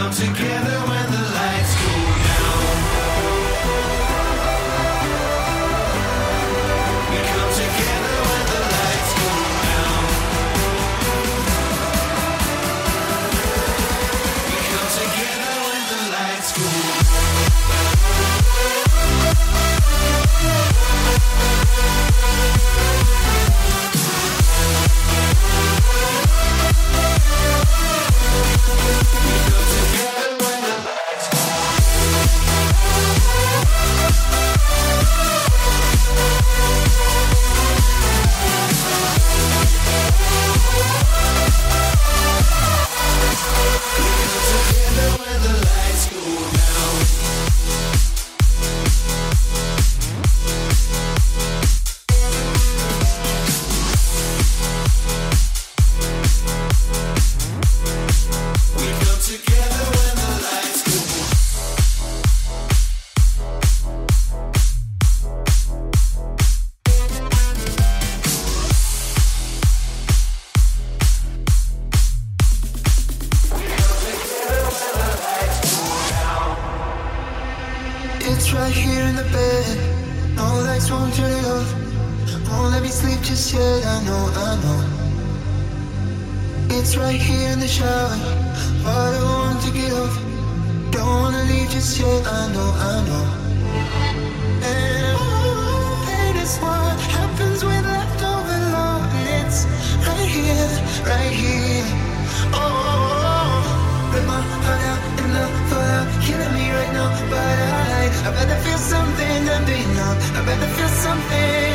come together. I know it's right here in the shower, but I want to get off. Don't wanna leave just yet. I know, I know. And oh, that is what happens with leftover love. It's right here, right here. Oh, oh, oh. my heart out and love for out, killing me right now. But I, I'd rather feel something than be numb. I'd rather feel something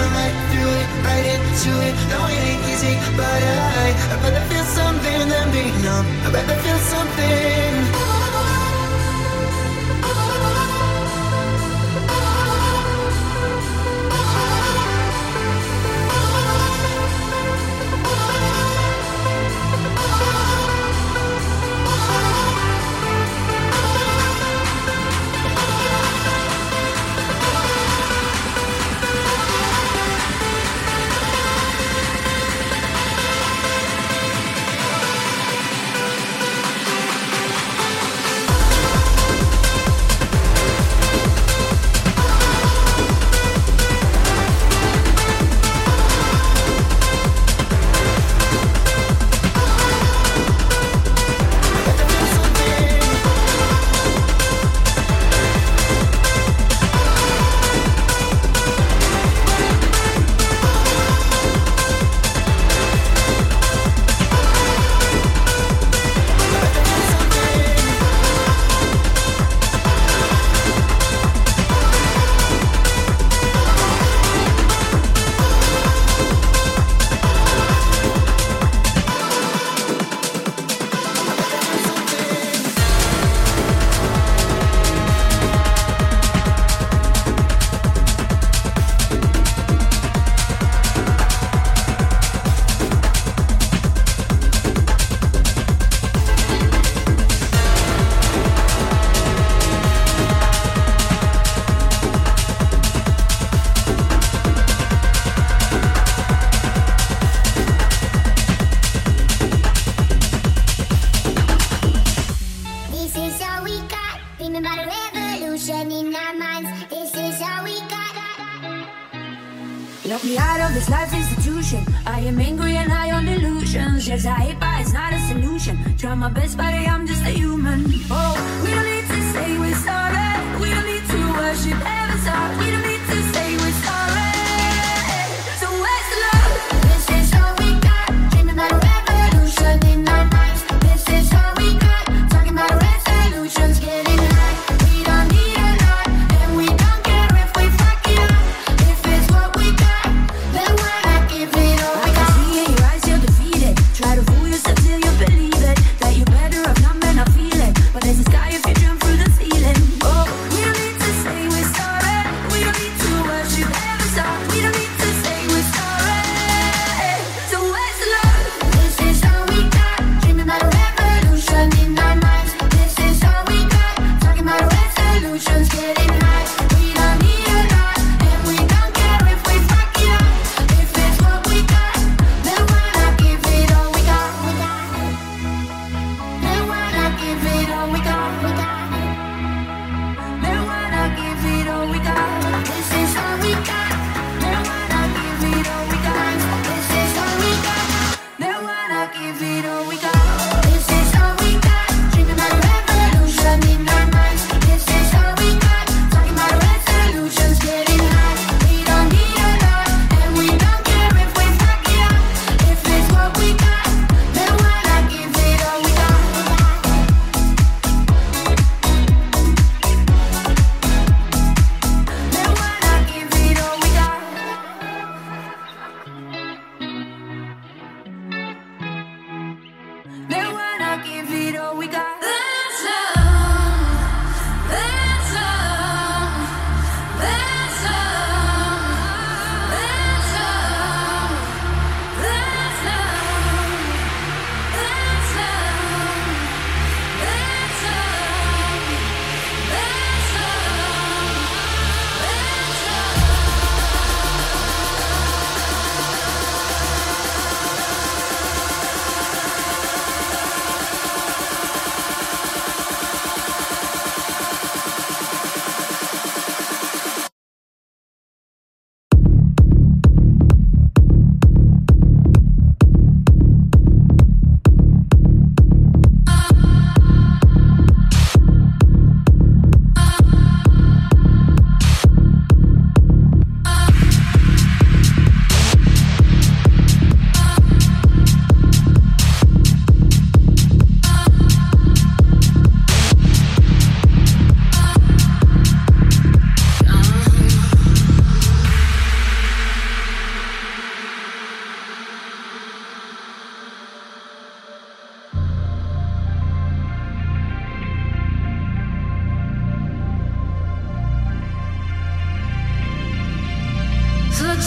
my life through it, right into it. No, it ain't easy, but I, I'd rather feel something than be numb. I'd rather feel something. Oh.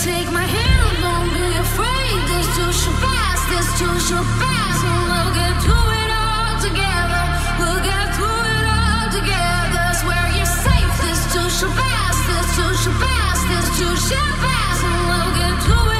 Take my hand, don't be afraid. Too fast. this too shall pass. We'll get through it all together. We'll get through it all together. You're safe, too too too. We'll get through it.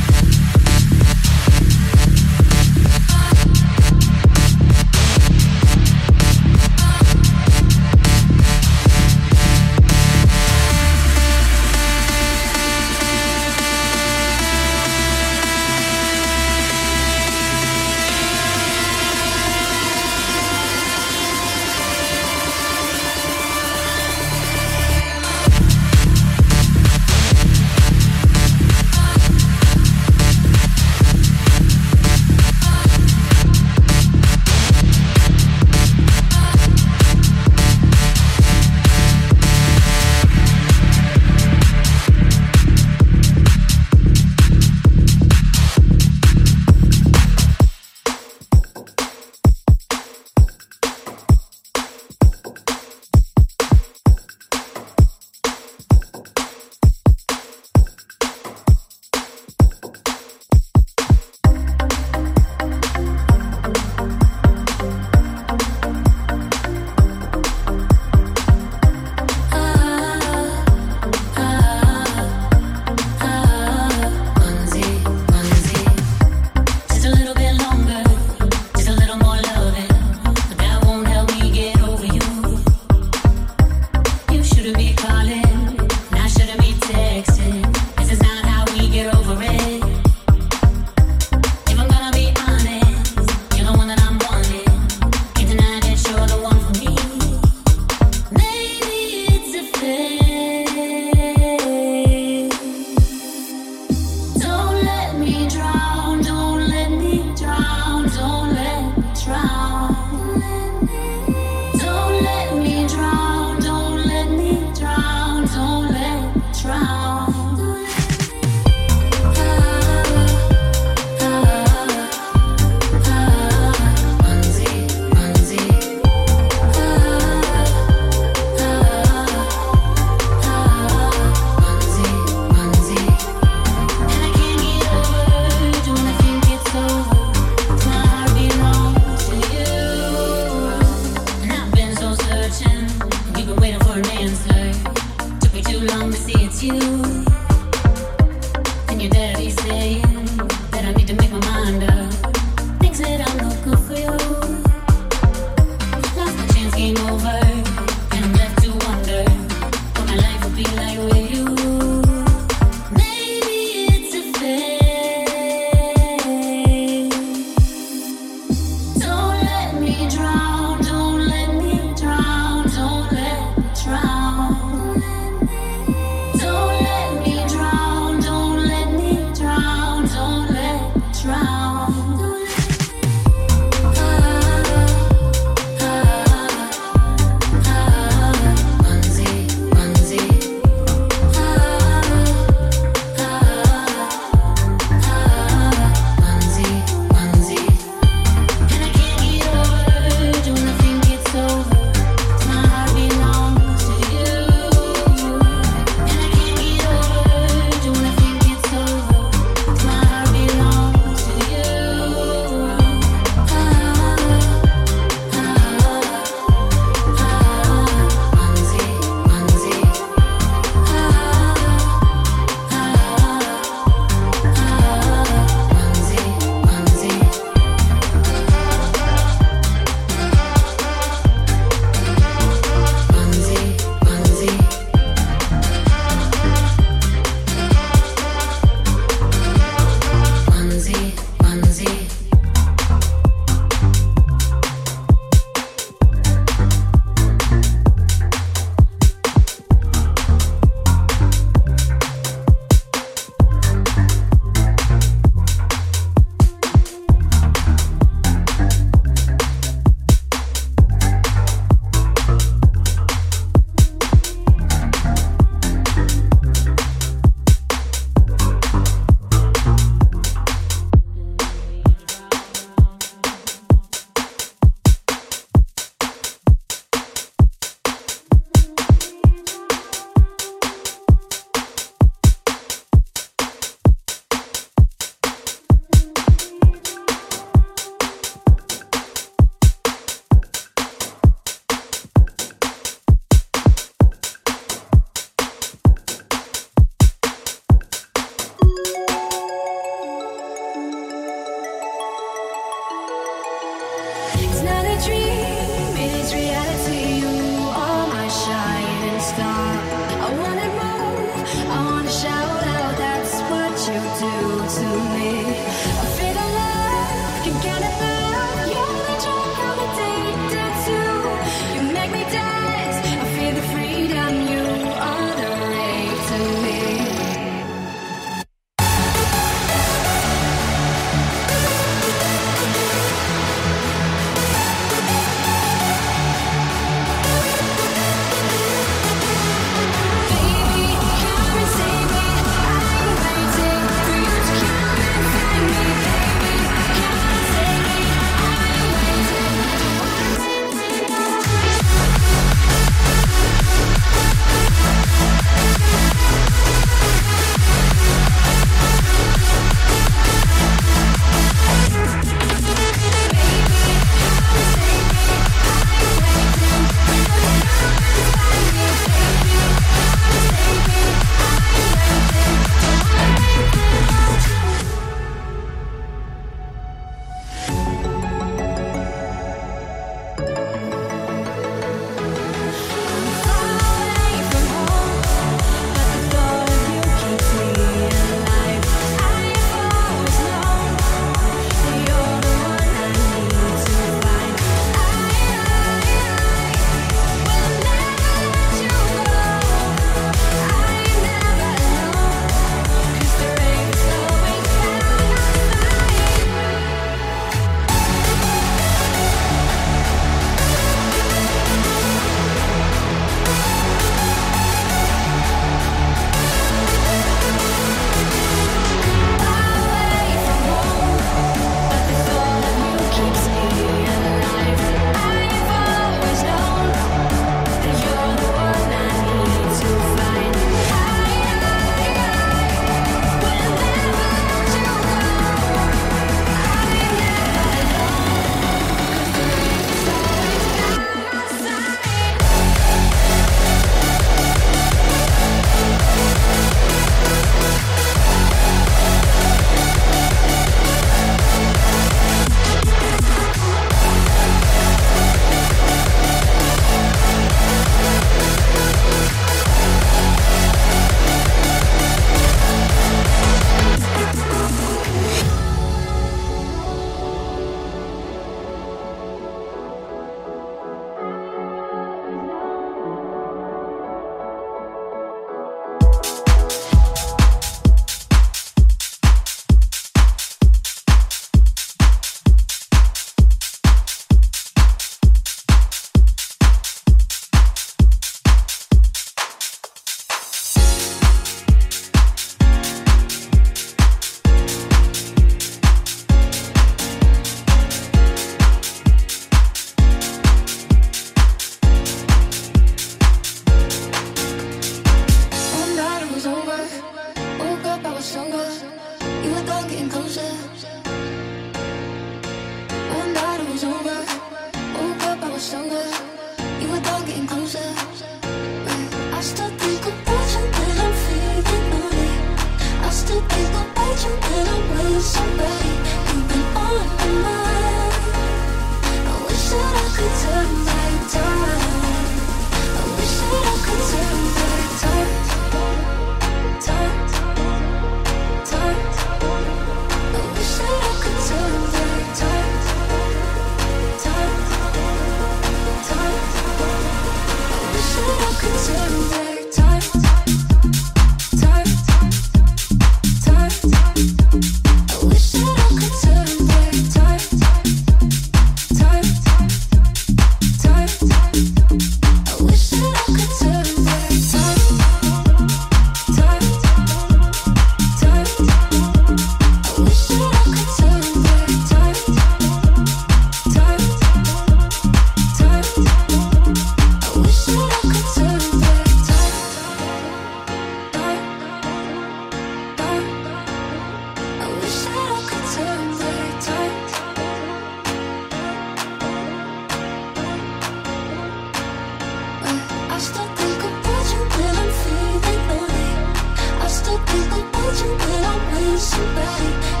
somebody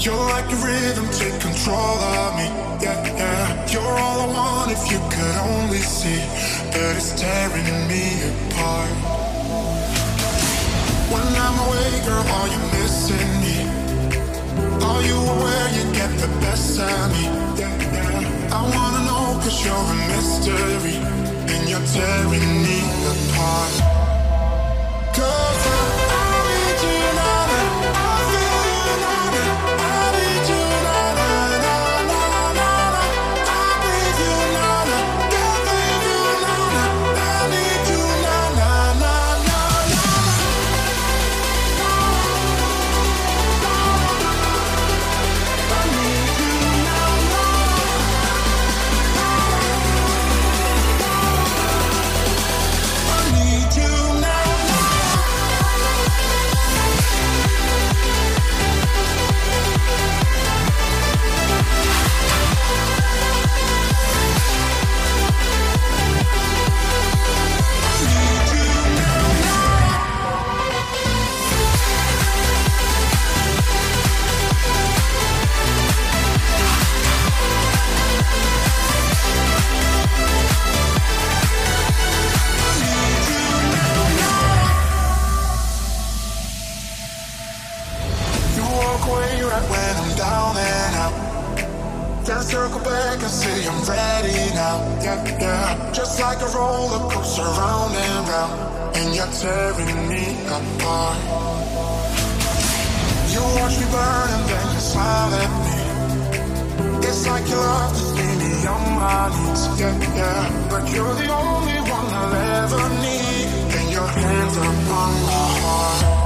You're like a rhythm, take control of me. Yeah, yeah. You're all I want if you could only see that it's tearing me apart. When I'm away, girl, are you missing me? Are you aware you get the best of me? Yeah, yeah. I wanna know, cause you're a mystery, and you're tearing me apart. Cause I like a roller coaster round and round, and you're tearing me apart. You watch me burn and then you smile at me. It's like you love just see me on my knees, yeah, yeah. But you're the only one I'll ever need, and your hands upon my heart.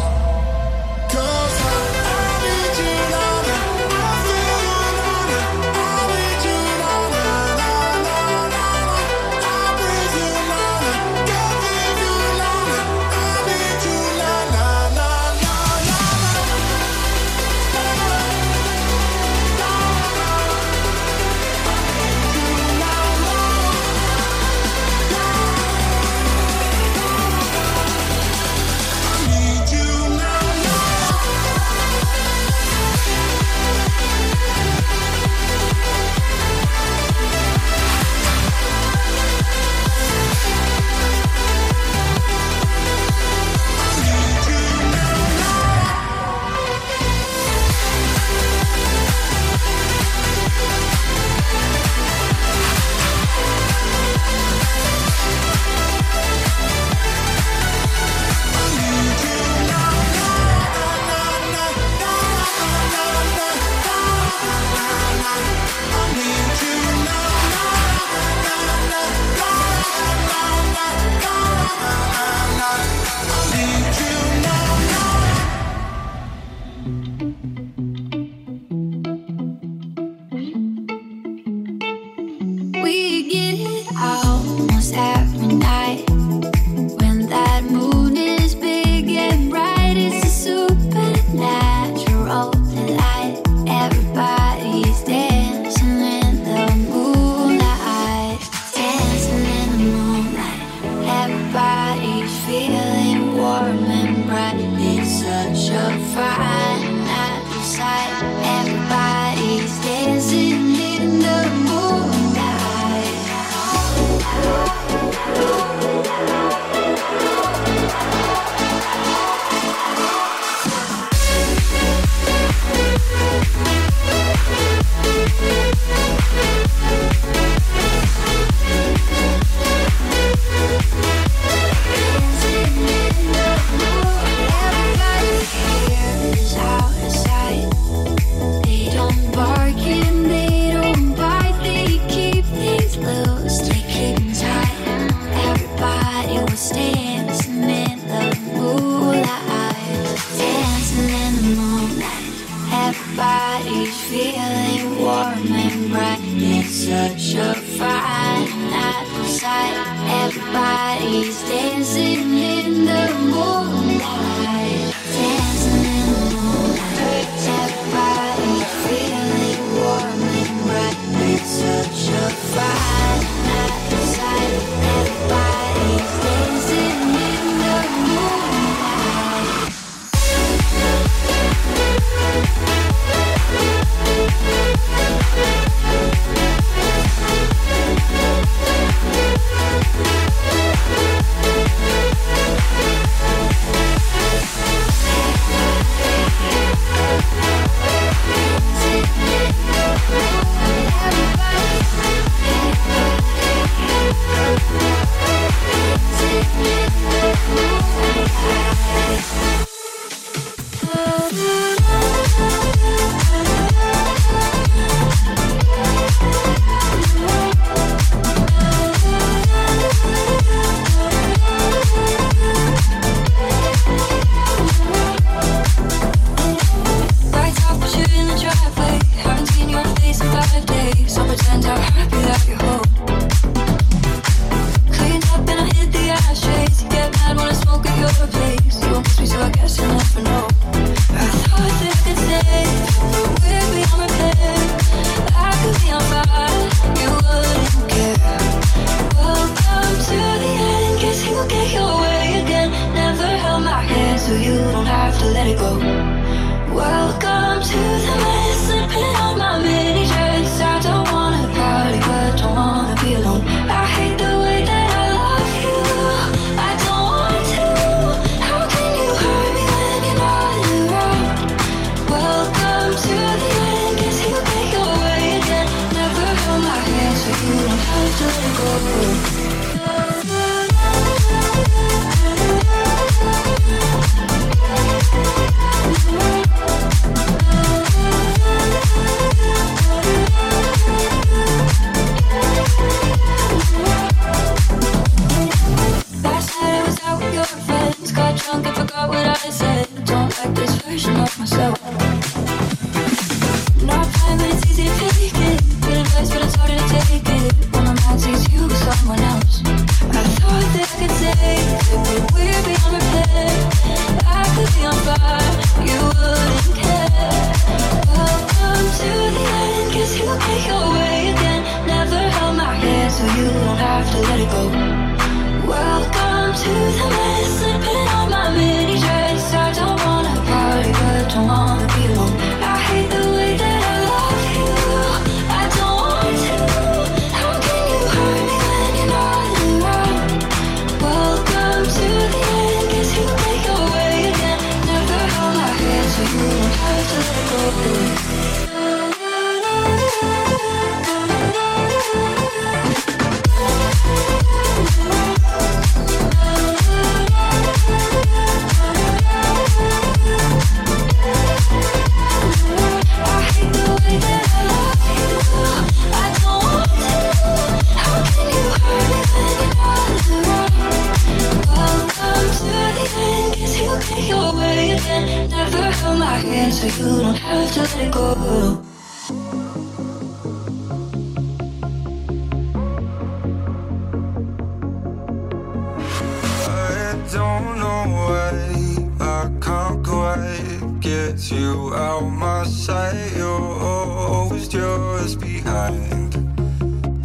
get you out my sight. You're always just behind.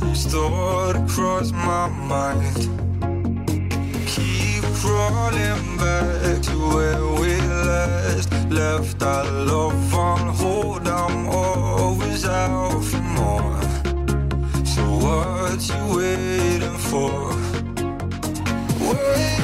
It's the thought across my mind. Keep crawling back to where we last left. Our love on hold. I'm always out for more. So what you waiting for? Wait.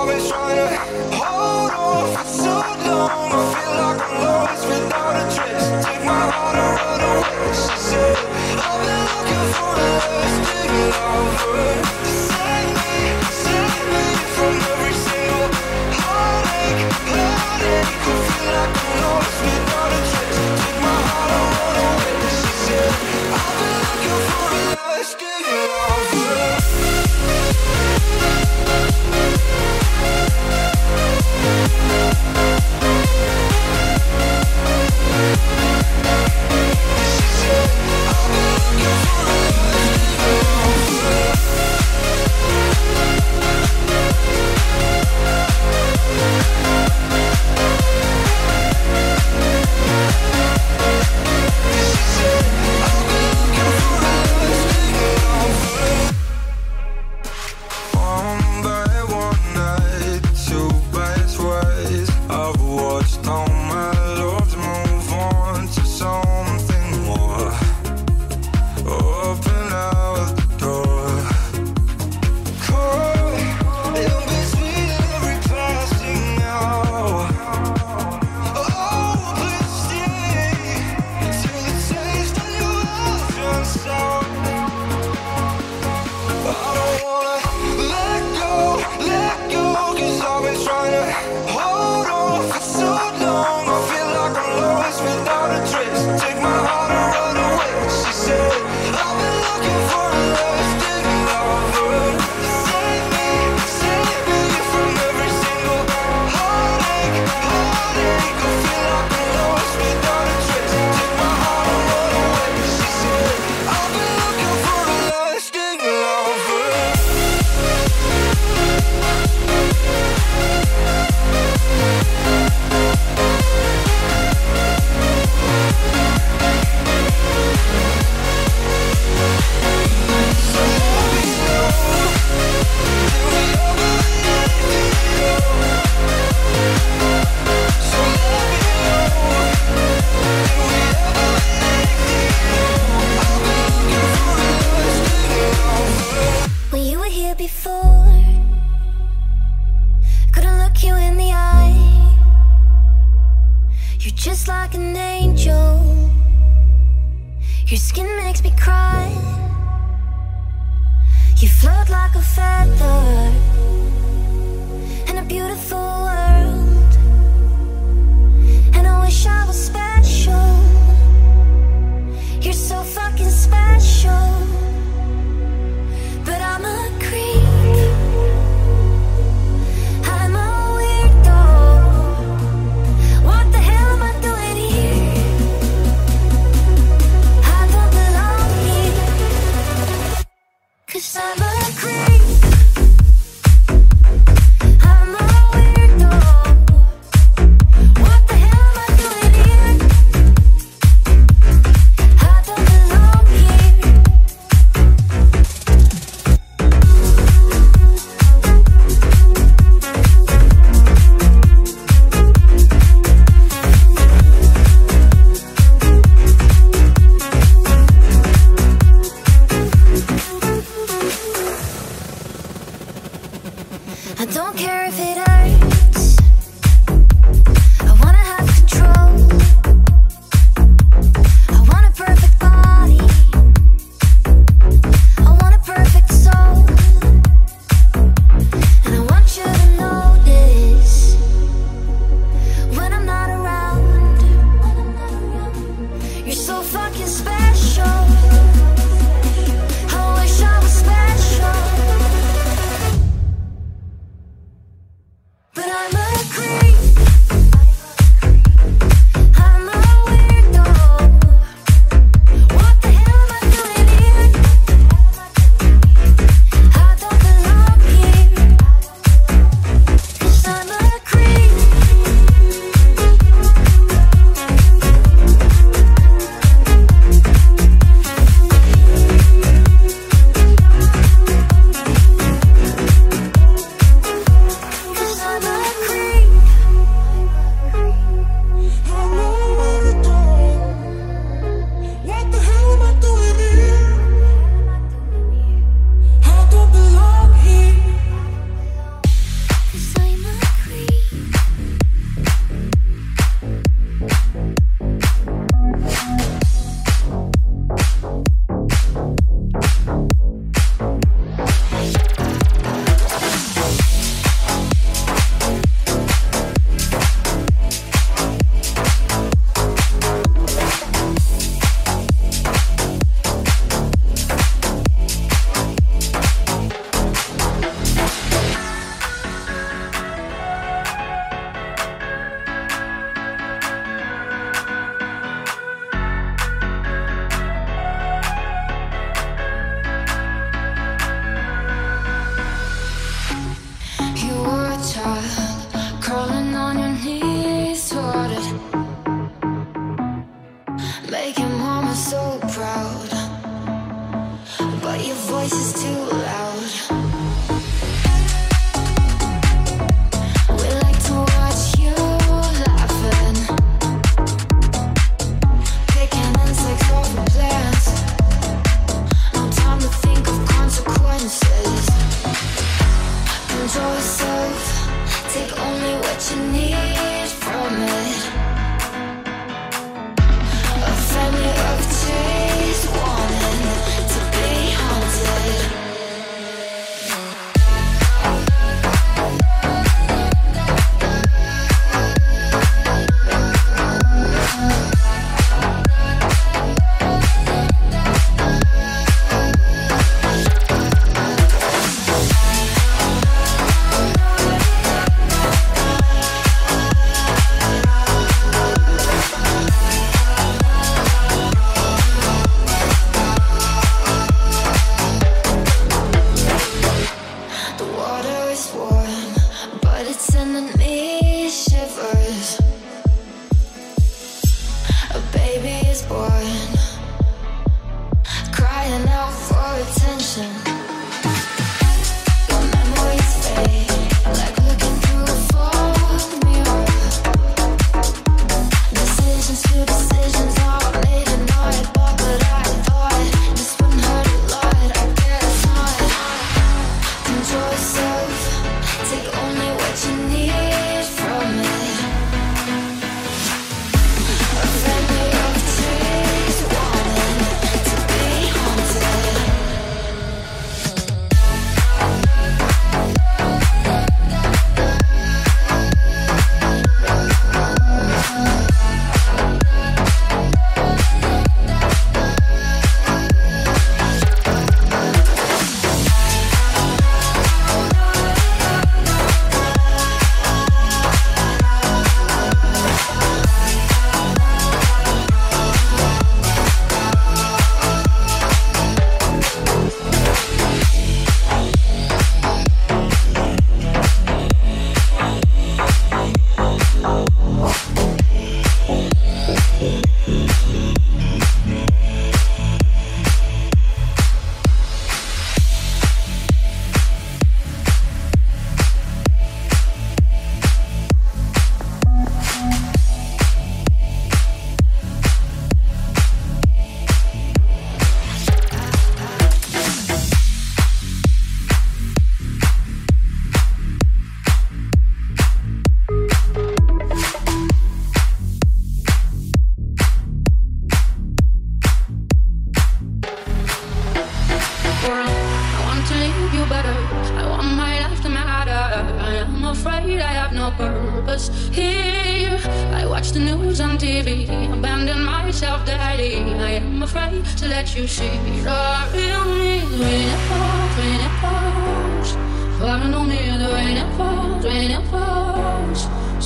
always trying to hold on for so long. I feel like I'm lost without a trace. Take my heart and run away. She said, I've been looking for a lasting lover.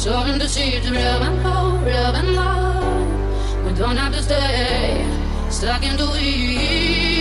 Sowing the seeds of love and hope, love and love. We don't have to stay stuck in the weeds.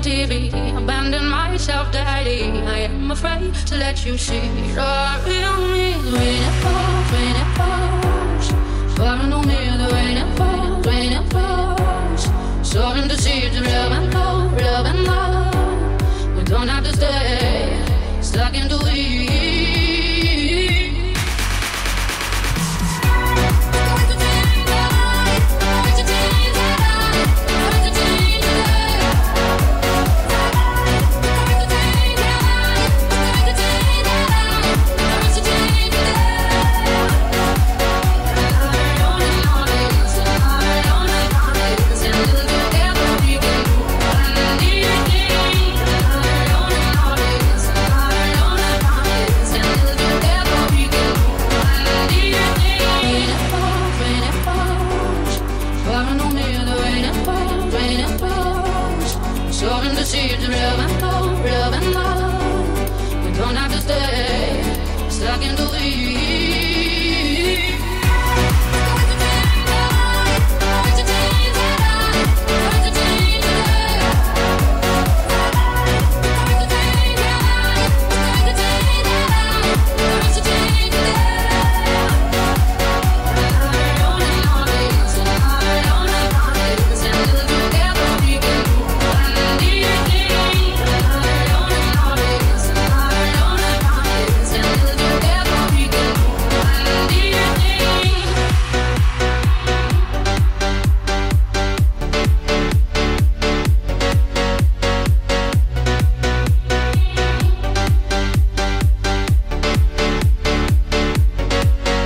TV, abandon myself daily. I am afraid to let you see the real me. Rain it falls, rain it falls. Falling on me, the rain it falls, rain it falls. Sowing the seeds of love and hope, love and love. We don't have to stay stuck in the weeds.